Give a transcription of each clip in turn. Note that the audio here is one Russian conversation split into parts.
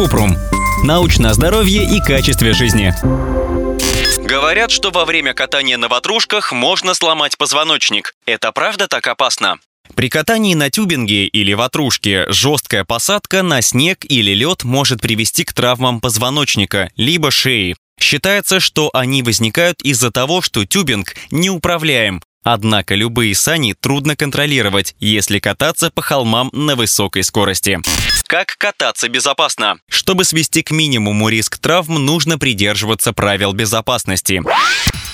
Купрум. Научное здоровье и качестве жизни. Говорят, что во время катания на ватрушках можно сломать позвоночник. Это правда так опасно? При катании на тюбинге или ватрушке жесткая посадка на снег или лед может привести к травмам позвоночника, либо шеи. Считается, что они возникают из-за того, что тюбинг неуправляем, Однако любые сани трудно контролировать, если кататься по холмам на высокой скорости. Как кататься безопасно? Чтобы свести к минимуму риск травм, нужно придерживаться правил безопасности.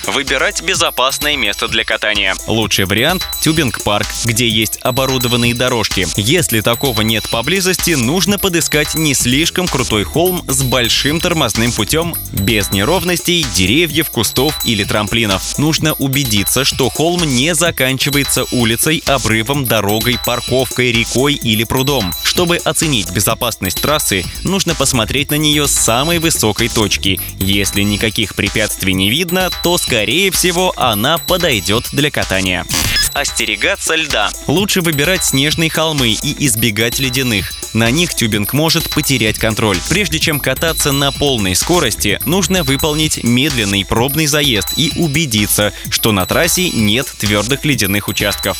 Выбирать безопасное место для катания. Лучший вариант – тюбинг-парк, где есть оборудованные дорожки. Если такого нет поблизости, нужно подыскать не слишком крутой холм с большим тормозным путем, без неровностей, деревьев, кустов или трамплинов. Нужно убедиться, что холм не заканчивается улицей, обрывом, дорогой, парковкой, рекой или прудом. Чтобы оценить безопасность трассы, нужно посмотреть на нее с самой высокой точки. Если никаких препятствий не видно, то, скорее всего, она подойдет для катания. Остерегаться льда. Лучше выбирать снежные холмы и избегать ледяных. На них тюбинг может потерять контроль. Прежде чем кататься на полной скорости, нужно выполнить медленный пробный заезд и убедиться, что на трассе нет твердых ледяных участков.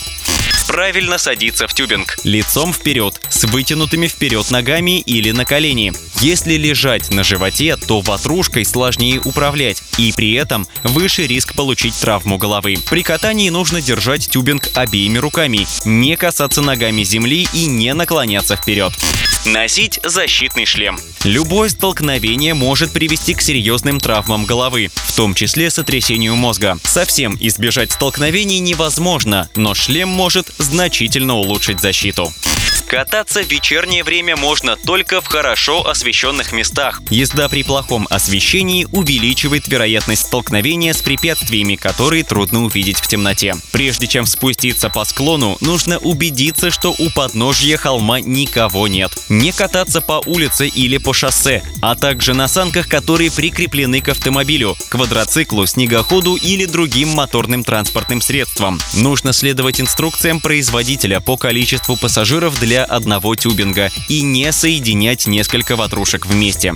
Правильно садиться в тюбинг. Лицом вперед, с вытянутыми вперед ногами или на колени. Если лежать на животе, то ватрушкой сложнее управлять, и при этом выше риск получить травму головы. При катании нужно держать тюбинг обеими руками, не касаться ногами земли и не наклоняться вперед. Носить защитный шлем. Любое столкновение может привести к серьезным травмам головы, в том числе сотрясению мозга. Совсем избежать столкновений невозможно, но шлем может значительно улучшить защиту. Кататься в вечернее время можно только в хорошо освещенных местах. Езда при плохом освещении увеличивает вероятность столкновения с препятствиями, которые трудно увидеть в темноте. Прежде чем спуститься по склону, нужно убедиться, что у подножья холма никого нет. Не кататься по улице или по шоссе, а также на санках, которые прикреплены к автомобилю, квадроциклу, снегоходу или другим моторным транспортным средствам. Нужно следовать инструкциям производителя по количеству пассажиров для одного тюбинга и не соединять несколько ватрушек вместе.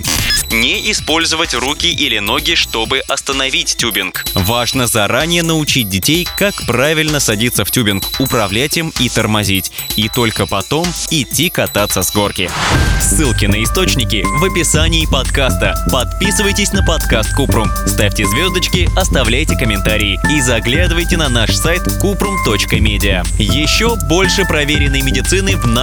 Не использовать руки или ноги, чтобы остановить тюбинг. Важно заранее научить детей, как правильно садиться в тюбинг, управлять им и тормозить. И только потом идти кататься с горки. Ссылки на источники в описании подкаста. Подписывайтесь на подкаст Купрум, ставьте звездочки, оставляйте комментарии и заглядывайте на наш сайт kuprum.media. Еще больше проверенной медицины в